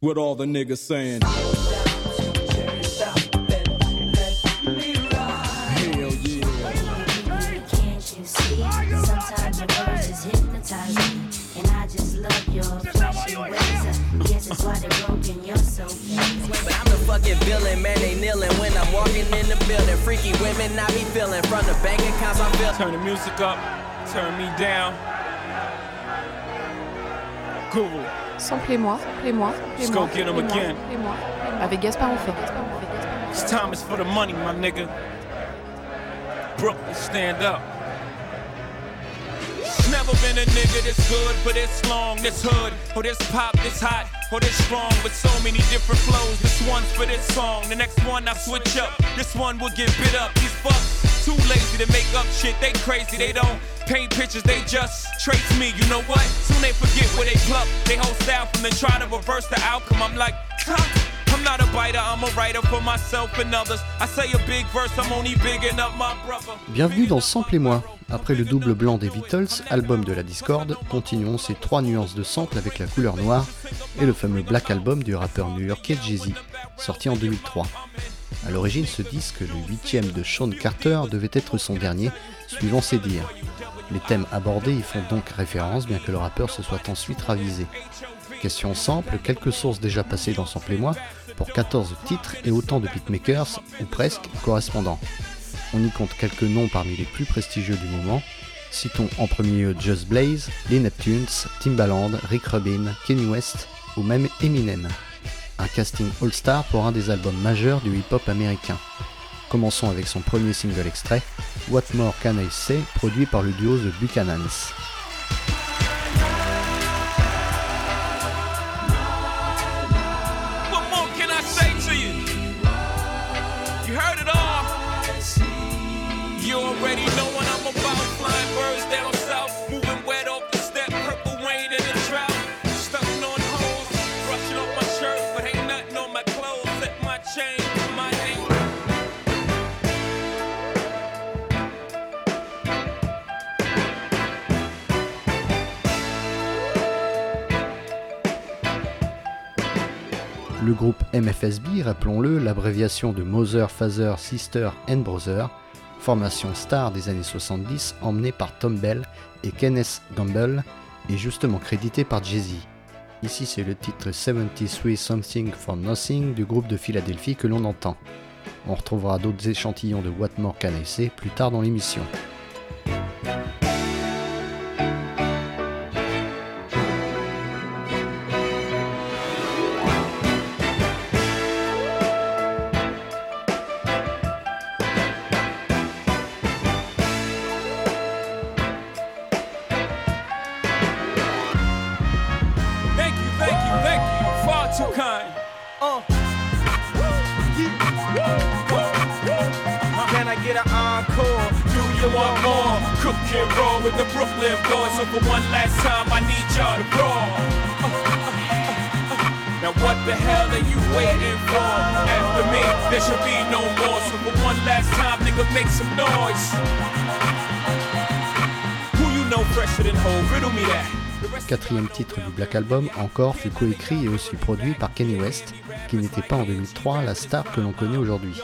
What all the niggas saying? fucking villain, man, they kneeling when I'm walking in the building. Freaky women, I be feeling from the bank accounts I'm feeling. Turn the music up, turn me down. Google. Samplez-moi, samplez-moi, Let's go get him again. Avec Gaspard Oufet. This time is for the money, my nigga. Brooklyn, stand up. Never been a nigga this good for this long, this hood, or this pop, this hot, or this strong, with so many different flows. This one's for this song, the next one I switch up. This one will get bit up. These fucks too lazy to make up shit. They crazy, they don't paint pictures, they just trace me. You know what? Soon they forget where they pluck. They whole style from the try to reverse the outcome. I'm like, I'm not a biter, I'm a writer for myself and others. I say a big verse, I'm only bigging up my brother. Bienvenue dans Sample et moi. Après le double blanc des Beatles, album de la Discord, continuons ces trois nuances de sample avec la couleur noire et le fameux Black Album du rappeur new-yorkais Jay-Z, sorti en 2003. A l'origine, ce disque, le huitième de Sean Carter, devait être son dernier, suivant ses dires. Les thèmes abordés y font donc référence, bien que le rappeur se soit ensuite ravisé. Question sample, quelques sources déjà passées dans Sample et moi, pour 14 titres et autant de beatmakers, ou presque, correspondants. On y compte quelques noms parmi les plus prestigieux du moment. Citons en premier lieu Just Blaze, les Neptunes, Timbaland, Rick Rubin, Kenny West ou même Eminem. Un casting all-star pour un des albums majeurs du hip-hop américain. Commençons avec son premier single extrait, What More Can I Say, produit par le duo The Buchanans. Groupe MFSB, rappelons-le, l'abréviation de Mother, Father, Sister and Brother, formation star des années 70 emmenée par Tom Bell et Kenneth Gamble, est justement crédité par Jay-Z. Ici c'est le titre 73 Something for Nothing du groupe de Philadelphie que l'on entend. On retrouvera d'autres échantillons de What More Can I Say plus tard dans l'émission. Quatrième titre du Black Album, encore, fut coécrit et aussi produit par Kenny West, qui n'était pas en 2003 la star que l'on connaît aujourd'hui.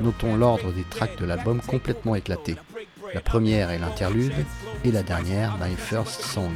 Notons l'ordre des tracks de l'album complètement éclaté. La première est l'interlude et la dernière, My First Song.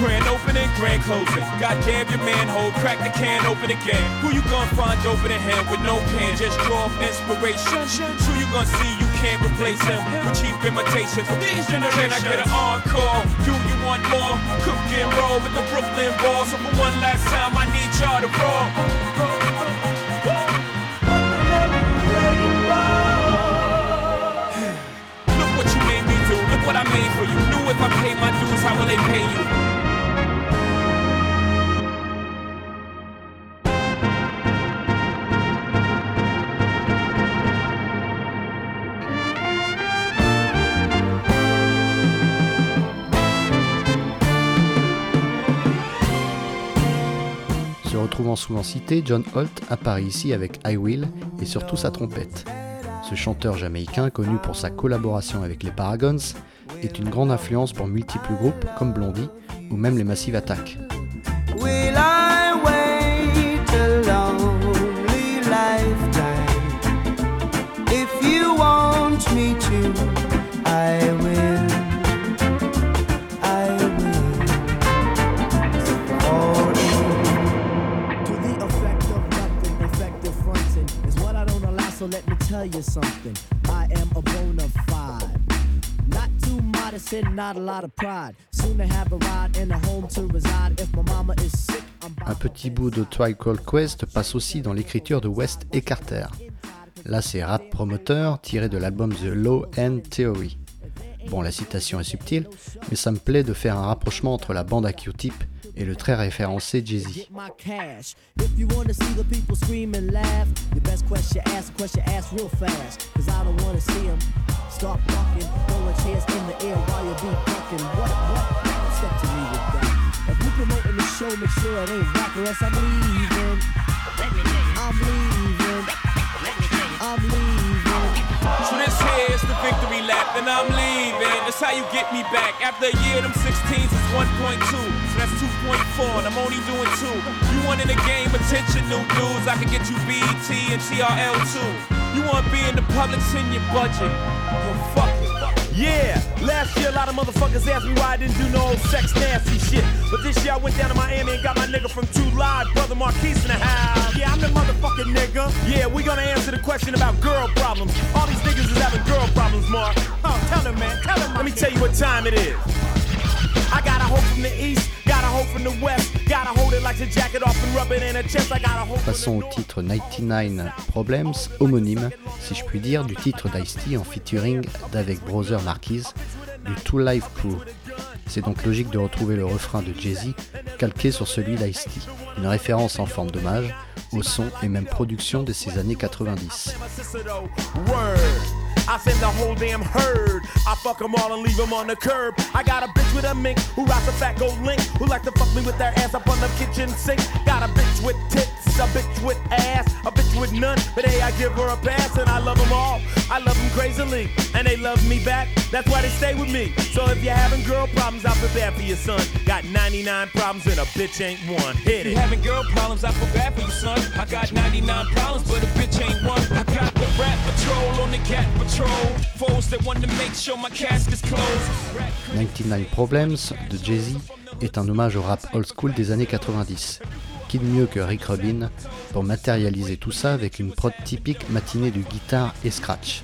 Grand opening, grand closing. Goddamn your manhole, crack the can open again. Who you gonna find open in hand with no pen? Just draw inspiration. Who you gonna see? You can't replace him with cheap imitations? From this generation, I get an encore. Do you want more? Cook and roll with the Brooklyn balls. So for one last time, I need y'all to roll. Look what you made me do. Look what I made for you. Knew if I pay my dues, how will they pay you? Souvent cité, John Holt apparaît ici avec I Will et surtout sa trompette. Ce chanteur jamaïcain, connu pour sa collaboration avec les Paragons, est une grande influence pour multiples groupes comme Blondie ou même les Massive Attack. Un petit bout de Try Call Quest passe aussi dans l'écriture de West et Carter. Là, c'est rap promoteur tiré de l'album The Low End Theory. Bon, la citation est subtile, mais ça me plaît de faire un rapprochement entre la bande à Q-Tip et le très référencé Jay-Z. So this here's the victory lap, and I'm leaving. That's how you get me back. After a year, them 16s is 1.2. So that's 2.4, and I'm only doing two. You want in the game attention, new dudes. I can get you BET and TRL too. You want to be in the public, send your budget. Well, fuck it. Yeah, last year a lot of motherfuckers asked me why I didn't do no old sex nasty shit. But this year I went down to Miami and got my nigga from Two Live, brother Marquise in the house. Yeah, I'm the motherfucking nigga. Yeah, we gonna answer the question about girl problems. All these niggas is having girl problems, Mark. Oh, tell them, man, tell them. Let me tell you what time it is. I got a hoe from the east, Passons au titre 99 Problems, homonyme, si je puis dire, du titre d'Ice-T en featuring d'avec Brother Marquise du Two Live Crew. C'est donc logique de retrouver le refrain de Jay-Z calqué sur celui d'Ice-T, une référence en forme d'hommage au son et même production de ces années 90. Word. I send the whole damn herd. I fuck them all and leave them on the curb. I got a bitch with a mink who rocks a fat gold link. Who like to fuck me with their ass up on the kitchen sink. Got a bitch with tits, a bitch with ass, a bitch with none. But hey, I give her a pass and I love them all. I love them crazily and they love me back. That's why they stay with me. So if you're having girl problems, I feel bad for your son. Got 99 problems and a bitch ain't one. Hit You it. having girl problems, I feel bad for you, son. I got 99 problems, but a bitch ain't one. I got the rap patrol on the cat patrol. Foes that want to make sure my casket's closed. 99 Problems de Jay-Z est un hommage au rap old school des années 90. Mieux que Rick Rubin pour matérialiser tout ça avec une prod typique matinée de guitare et scratch?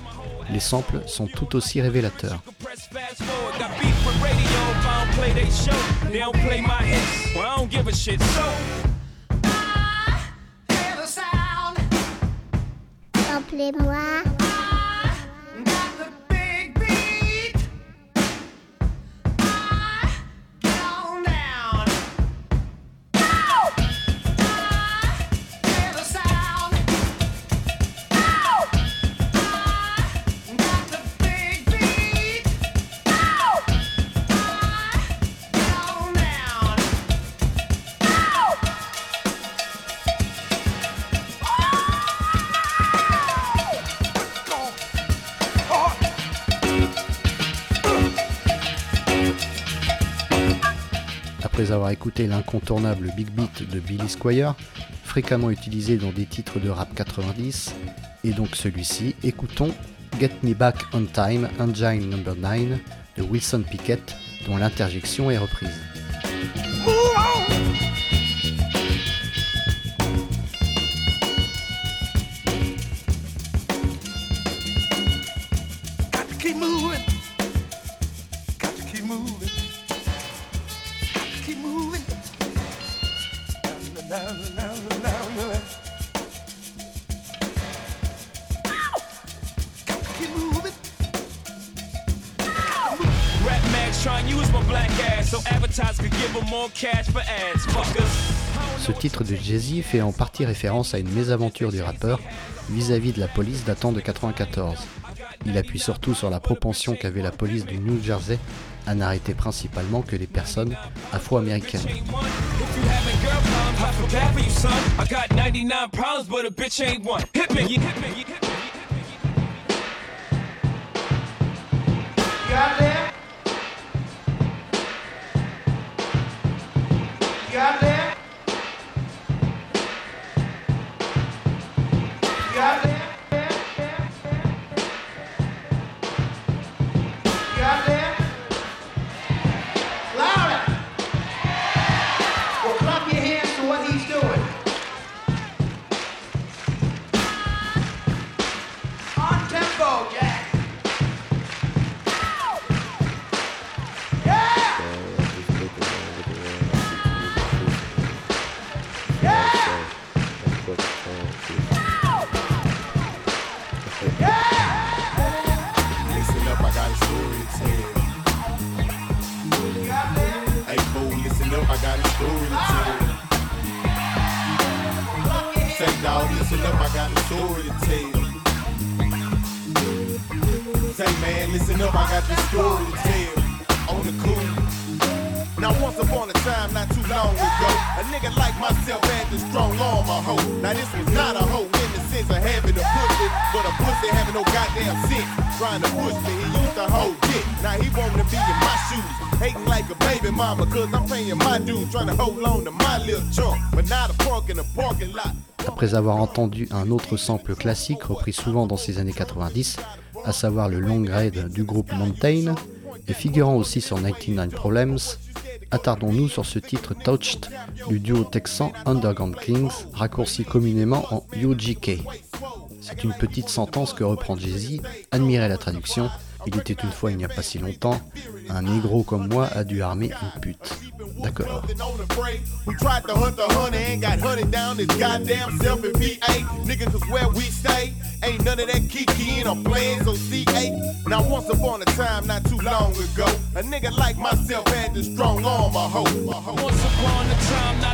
Les samples sont tout aussi révélateurs. Avoir écouté l'incontournable Big Beat de Billy Squire, fréquemment utilisé dans des titres de rap 90, et donc celui-ci, écoutons Get Me Back on Time, Engine Number 9 de Wilson Pickett, dont l'interjection est reprise. Ce titre de Jay-Z fait en partie référence à une mésaventure du rappeur vis-à-vis de la police datant de 94. Il appuie surtout sur la propension qu'avait la police du New Jersey à n'arrêter principalement que les personnes afro-américaines. You I feel bad for you, son. I got 99 problems, but a bitch ain't one. Hit me, you hit me, you hit me. story Après avoir entendu un autre sample classique repris souvent dans ces années 90, à savoir le long raid du groupe Mountain, et figurant aussi sur 99 Problems, attardons-nous sur ce titre Touched du duo texan Underground Kings, raccourci communément en UGK. C'est une petite sentence que reprend Jay-Z, admirez la traduction, il était une fois il n'y a pas si longtemps, un négro comme moi a dû armer une pute. D'accord.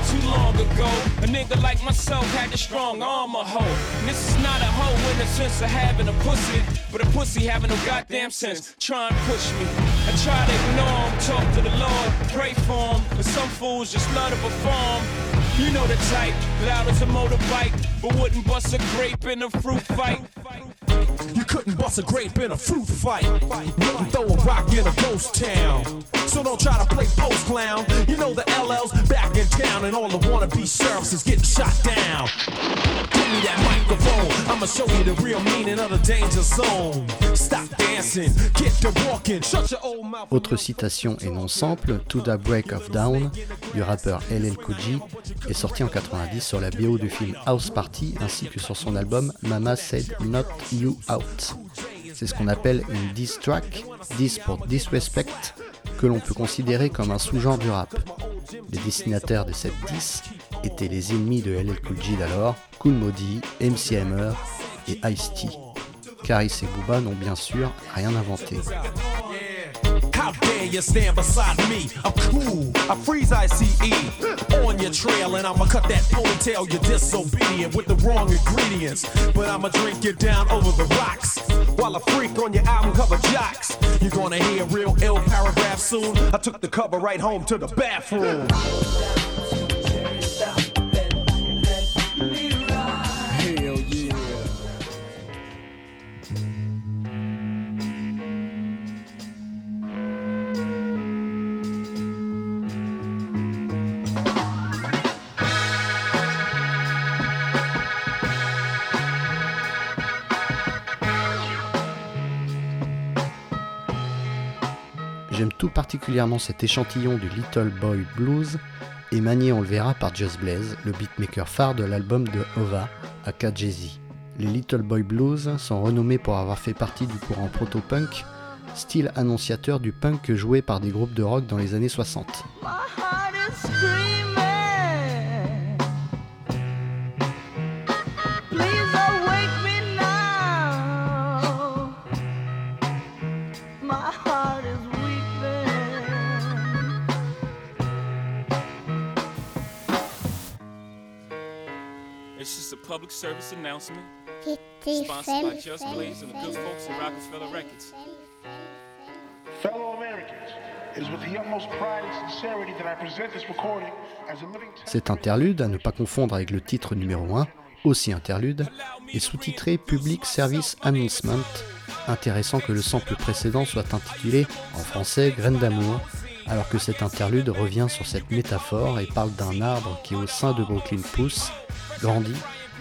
We tried to hunt the honey and got hunted down this goddamn self in PA. Nigga, cause where we stay, ain't none of that kiki or playing, so CA. Now, once upon a time, not too long ago, a nigga like myself had the strong arm, a hoe. a hoe. Once upon a time, not too long ago, a nigga like myself had the strong arm a hoe. And this is not a hoe in the sense of having a pussy, but a pussy having no goddamn sense. Try and push me. I try to ignore him, talk to the Lord, pray for him, but some fools just love to perform. You know the type, loud as a motorbike, but wouldn't bust a grape in a fruit fight. You couldn't bust a grape in a fruit fight. Wouldn't throw a rock in a ghost town. So don't try to play post clown. You know the LL's back in town and all the wannabe sheriffs is getting shot down. Give me that microphone. I'ma show you the real meaning of the danger zone. Autre citation et non sample, To the Break of Down du rappeur LL Cool est sorti en 90 sur la BO du film House Party ainsi que sur son album Mama Said Not You Out. C'est ce qu'on appelle une diss track, diss pour disrespect, que l'on peut considérer comme un sous-genre du rap. Les destinataires de cette diss étaient les ennemis de LL Cool d'alors, Cool Modi, MC Hammer et Ice-T. Caris et Booba n'ont bien sûr rien inventé. How dare you stand beside me? I'm cool. I freeze ICE on your trail, and I'ma cut that ponytail. You're disobedient with the wrong ingredients. But I'ma drink you down over the rocks while I freak on your album cover jocks. You're gonna hear real ill paragraph soon. I took the cover right home to the bathroom. J'aime tout particulièrement cet échantillon du Little Boy Blues, et manié on le verra par Just Blaze, le beatmaker phare de l'album de Ova, aka Jay-Z. Les Little Boy Blues sont renommés pour avoir fait partie du courant proto-punk, style annonciateur du punk joué par des groupes de rock dans les années 60. Service announcement Fifty sponsored by cent, Just cent, Blaze and the good cent, folks at cent, Rockefeller cent, Records. cent, cent. Fellow Americans, it is with the utmost pride and sincerity that I present this recording as a living Cet interlude, à ne pas confondre avec le titre numéro 1, aussi interlude, est sous-titré Public Service Announcement, intéressant que le sample précédent soit intitulé en français Graine d'amour, alors que cet interlude revient sur cette métaphore et parle d'un arbre qui au sein de Brooklyn pousse, grandit,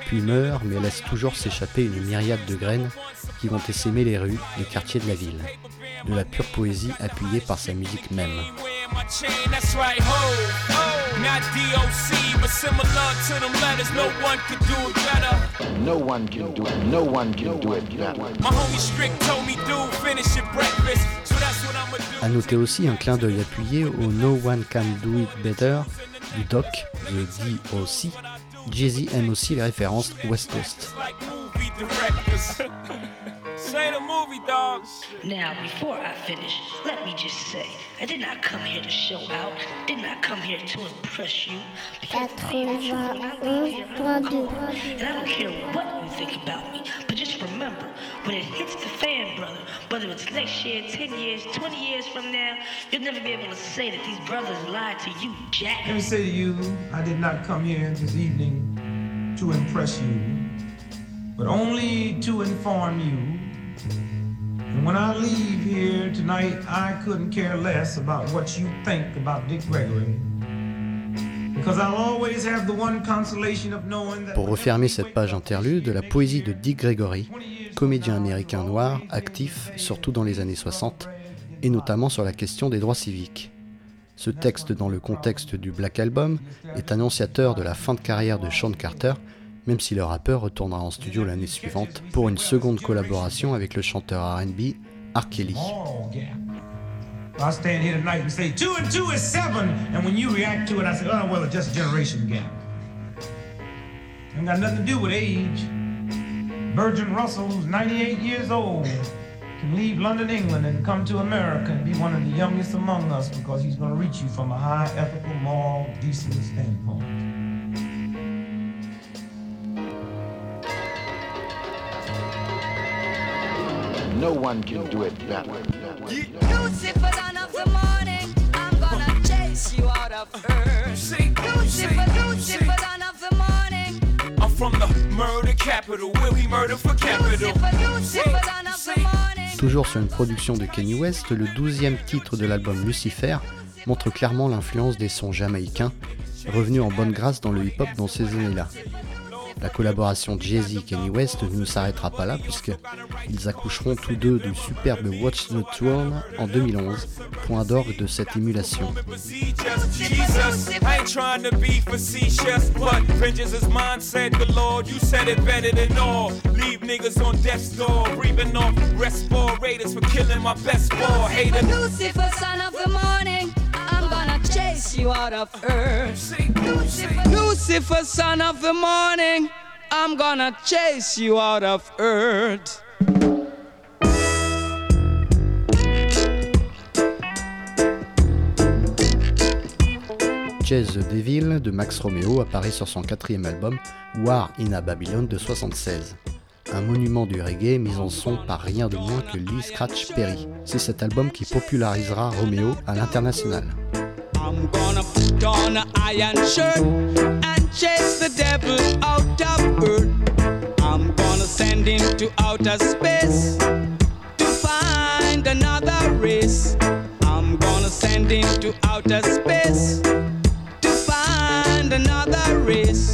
puis meurt mais laisse toujours s'échapper une myriade de graines qui vont essaimer les rues, les quartiers de la ville. De la pure poésie appuyée par sa musique même. Wearing my chain, that's right, ho, ho. Not DOC, but similar to them letters. No one could do it better. No one can do it. No one can do it better. My homie Strick told me, dude, finish your breakfast. So that's what I'ma do. A noter aussi un clin d'œil appuyé au No One Can Do It Better du doc, The DOC. Jay-Z aime aussi les références West Coast. like movie directors. Say the movie, dog. Now, before I finish, let me just say, I did not come here to show out, did not come here to impress you. Because I am true, I leave here, I'm cool. And I don't care what you think about me, but just remember, when it hits the fan, brother, whether it's next year, 10 years, 20 years from now, you'll never be able to say that these brothers lied to you, Jack. Let me say to you, I did not come here this evening to impress you, but only to inform you. And when I leave here tonight, I couldn't care less about what you think about Dick Gregory. Pour refermer cette page interlude, de la poésie de Dick Gregory, comédien américain noir, actif surtout dans les années 60, et notamment sur la question des droits civiques. Ce texte, dans le contexte du Black Album, est annonciateur de la fin de carrière de Sean Carter, même si le rappeur retournera en studio l'année suivante pour une seconde collaboration avec le chanteur RB R. Kelly. I stand here tonight and say two and two is seven, and when you react to it, I say, oh well, it's just a generation gap. Ain't got nothing to do with age. Virgin Russell, who's 98 years old, can leave London, England, and come to America and be one of the youngest among us because he's going to reach you from a high ethical, moral, decent standpoint. No one can do it better. Lucifer, son of the morning, I'm gonna chase you out of earth. Lucifer, Lucifer, son of the morning, I'm from the murder capital, where we murder for capital. Lucifer, son of the morning. Toujours sur une production de Kenny West, le douzième titre de l'album Lucifer montre clairement l'influence des sons jamaïcains, revenus en bonne grâce dans le hip-hop dans ces années-là. La collaboration Jay-Z-Kenny West ne s'arrêtera pas là puisque ils accoucheront tous deux du superbe Watch the Throne en 2011, point d'orgue de cette émulation. Lucifer, son of the morning, you out of earth. Lucifer, son of the morning, I'm gonna chase you out of earth. Devil de Max Romeo apparaît sur son quatrième album War in a Babylon de 76. Un monument du reggae mis en son par rien de moins que Lee Scratch Perry. C'est cet album qui popularisera Romeo à l'international. I'm gonna put on an iron shirt and chase the devil out of earth. I'm gonna send him to outer space to find another race. I'm gonna send him to outer space to find another race.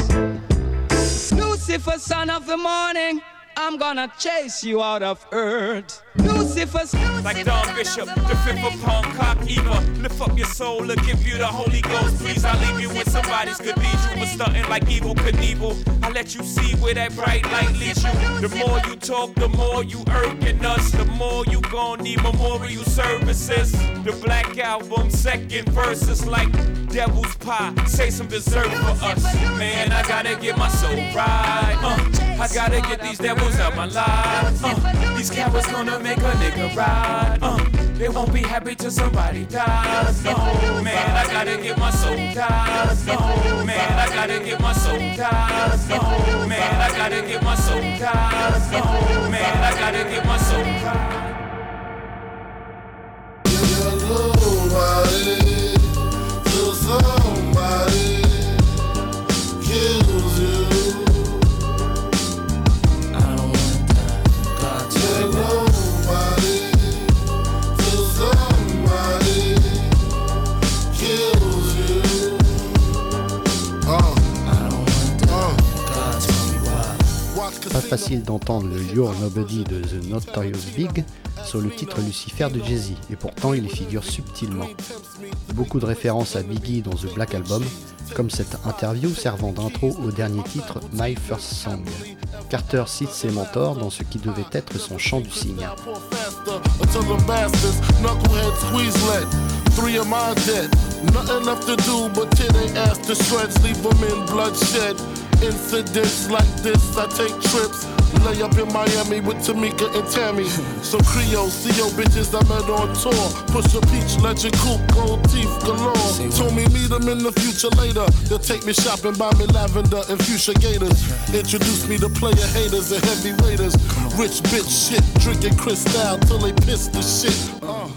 Lucifer, son of the morning, I'm gonna chase you out of earth. Lucifer, Like Don Bishop, the fifth of cock Eva. Lift up your soul and give you the Holy Ghost. Please, I leave you in somebody's cathedral, but stunting like evil Knievel. I let you see where that bright light leads you. The more you talk, the more you irking us. The more you gon' need memorial services. The Black Album, second verse is like devil's pie. Say some dessert for us. Man, I gotta get my soul right. Uh, I gotta get these devils out my life. Uh, these cowards gonna make a nigga ride. Uh, they won't be happy till somebody dies. No, man, I gotta get my soul dies. No, man, I gotta get my soul dies. No, man, I gotta get my soul dies. No, man, I gotta get my soul dies. Facile d'entendre le You're Nobody de The Notorious Big sur le titre Lucifer de Jay-Z, et pourtant il y figure subtilement. Beaucoup de références à Biggie dans The Black Album, comme cette interview servant d'intro au dernier titre My First Song. Carter cite ses mentors dans ce qui devait être son chant du cygne. Incidents like this, I take trips. Lay up in Miami with Tamika and Tammy. Some Creole, CO bitches I met on tour. Push a peach, legend coupe, gold teeth galore. Told me meet them in the future later. They'll take me shopping, buy me lavender and fuchsia gators. Introduce me to player haters and heavy waiters. Rich bitch shit, drinking crystal till they piss the shit. Uh,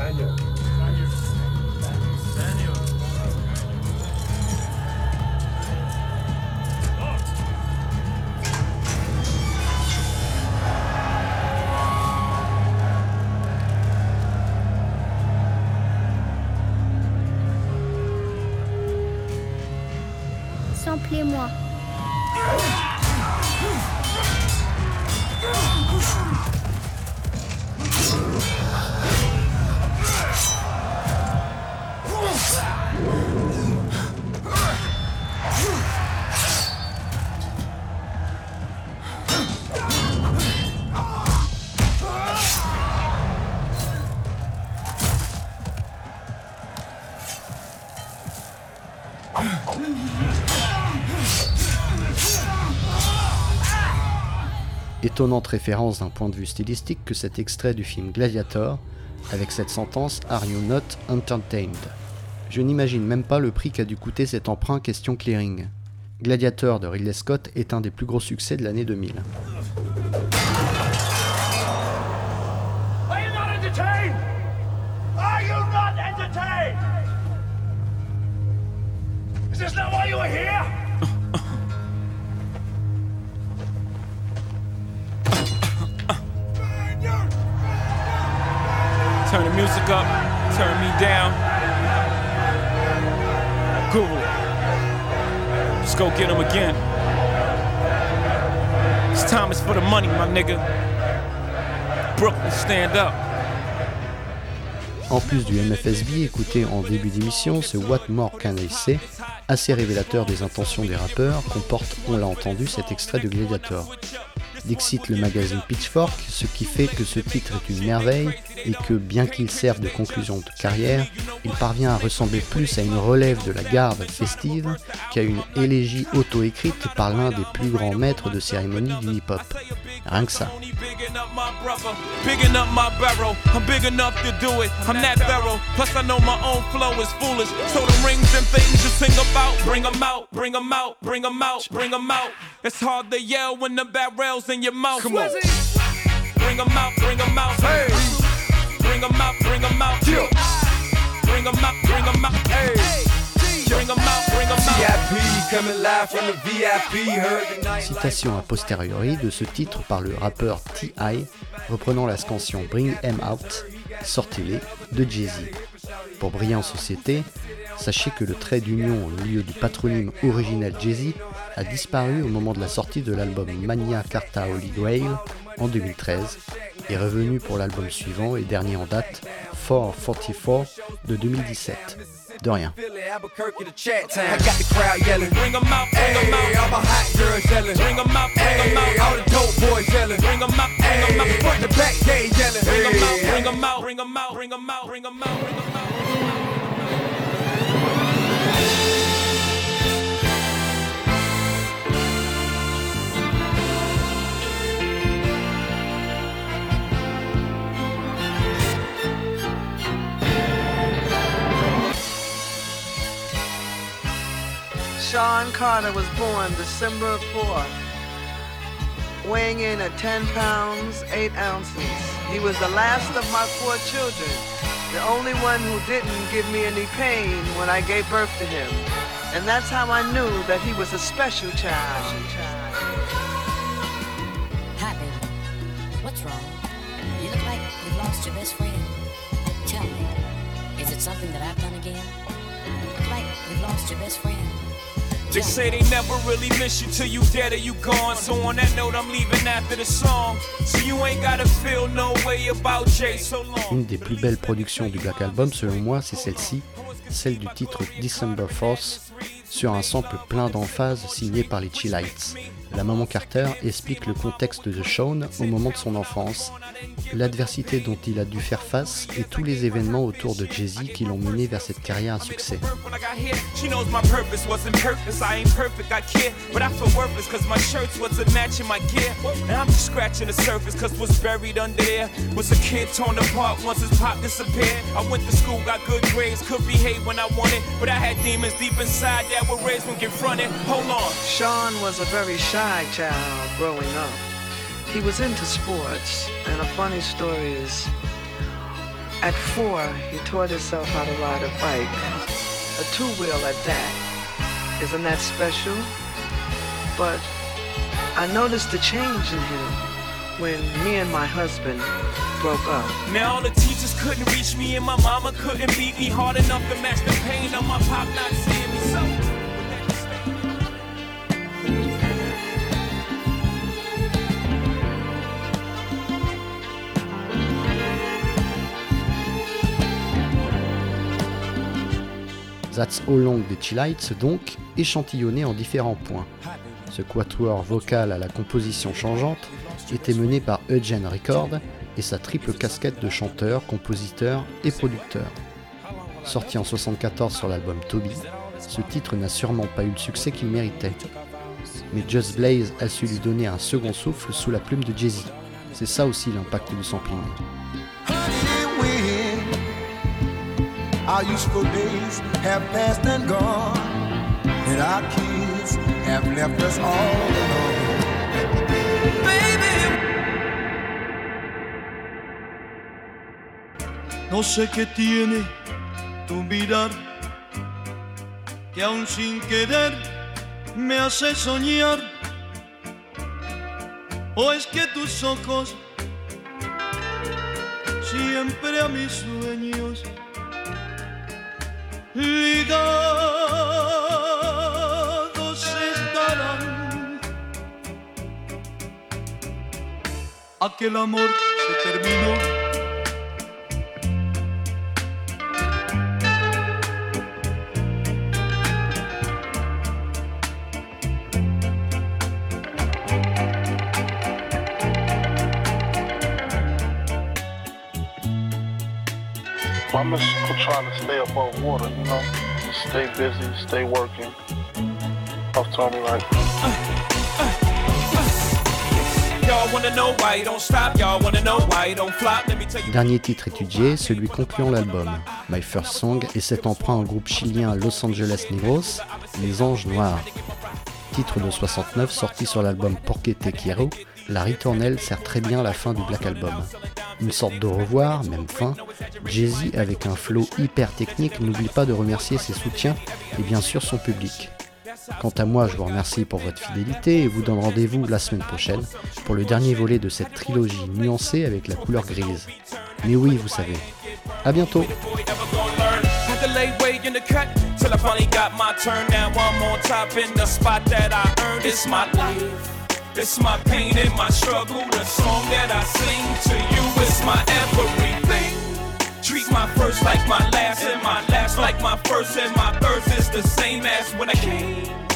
I know. Étonnante référence d'un point de vue stylistique que cet extrait du film Gladiator, avec cette sentence Are you not entertained? Je n'imagine même pas le prix qu'a dû coûter cet emprunt question clearing. Gladiator de Ridley Scott est un des plus gros succès de l'année 2000. Are you not entertained? Are you not entertained? Is this not why you are here? Turn the music up, turn me down. Go get him again. This time is for the money, my nigga. Brooklyn, stand up. En plus du MFSB écouté en début d'émission, ce What More Can I Say, assez révélateur des intentions des rappeurs, comporte, on l'a entendu, cet extrait de Gladiator. Dixit le magazine Pitchfork, ce qui fait que ce titre est une merveille et que, bien qu'il serve de conclusion de carrière, il parvient à ressembler plus à une relève de la garde festive qu'à une élégie auto-écrite par l'un des plus grands maîtres de cérémonie du hip-hop. Rien que ça. It's hard to yell when the barrel's in your mouth. Come on. Bring 'em out, bring 'em out. Hey. Bring 'em out, bring 'em out. Bring 'em out, bring 'em out. Hey. Bring bring Citation a posteriori de ce titre par le rappeur T.I. reprenant la scansion Bring Em Out, sortez-les de Jay-Z. Pour briller en société, sachez que le trait d'union au lieu du patronyme originel Jay-Z a disparu au moment de la sortie de l'album Mania Carta Holy Grail en 2013 et revenu pour l'album suivant et dernier en date, 444 de 2017. De rien. Sean Carter was born December 4th, weighing in at 10 pounds, 8 ounces. He was the last of my four children, the only one who didn't give me any pain when I gave birth to him. And that's how I knew that he was a special child. Hi, baby. What's wrong? You look like you've lost your best friend. Tell me, is it something that I've done again? You look like you've lost your best friend. Une des plus belles productions du Black Album, selon moi, c'est celle-ci, celle du titre December Force, sur un sample plein d'emphase signé par les Chillites. La maman Carter explique le contexte de Sean au moment de son enfance, l'adversité dont il a dû faire face et tous les événements autour de Jay-Z qui l'ont mené vers cette carrière à succès. When I got here, she knows my purpose wasn't purpose. I ain't perfect, I care, but I feel worthless cause my shirts wasn't matching my gear. And I'm just scratching the surface cause what's buried under there was a kid torn apart once his pop disappeared. I went to school, got good grades, could behave when I wanted, but I had demons deep inside that were raised when confronted. Hold on. Sean was a very shy child growing up. He was into sports, and a funny story is at four, he taught himself how to ride a bike, a two wheel at that. Isn't that special? But I noticed a change in him when me and my husband broke up. Now all the teachers couldn't reach me and my mama couldn't beat me hard enough to match the pain of my pop not seeing me. That's All Long des Chillites donc, échantillonné en différents points. Ce quatuor vocal à la composition changeante était mené par Eugene Record et sa triple casquette de chanteur, compositeur et producteur. Sorti en 74 sur l'album Toby, ce titre n'a sûrement pas eu le succès qu'il méritait. Mais Just Blaze a su lui donner un second souffle sous la plume de Jay-Z. C'est ça aussi l'impact du sampling. Our useful days have passed and gone, and our kids have left us all alone. No sé qué tiene tu mirar, que aún sin querer me hace soñar. O es que tus ojos siempre a mis sueños ligados estarán. Aquel amor se terminó. I'm just trying to stay above water, you know? Just stay busy, stay working. Puff told me like, Y'all wanna know why you don't stop, y'all wanna know why you don't flop? Let me tell you. Dernier titre étudié, celui concluant l'album, My First Song, et cet emprunt au groupe chilien Los Angeles Negros, Les Anges Noirs. Titre de 69 sorti sur l'album Porque Te Quiero, la ritournelle sert très bien la fin du Black Album. Une sorte de revoir, même fin. Jay-Z, avec un flow hyper technique, n'oublie pas de remercier ses soutiens et bien sûr son public. Quant à moi, je vous remercie pour votre fidélité et vous donne rendez-vous la semaine prochaine pour le dernier volet de cette trilogie nuancée avec la couleur grise. Mais oui, vous savez. À bientôt my everything. Treat my first like my last, and my last like my first, and my first is the same as when I came.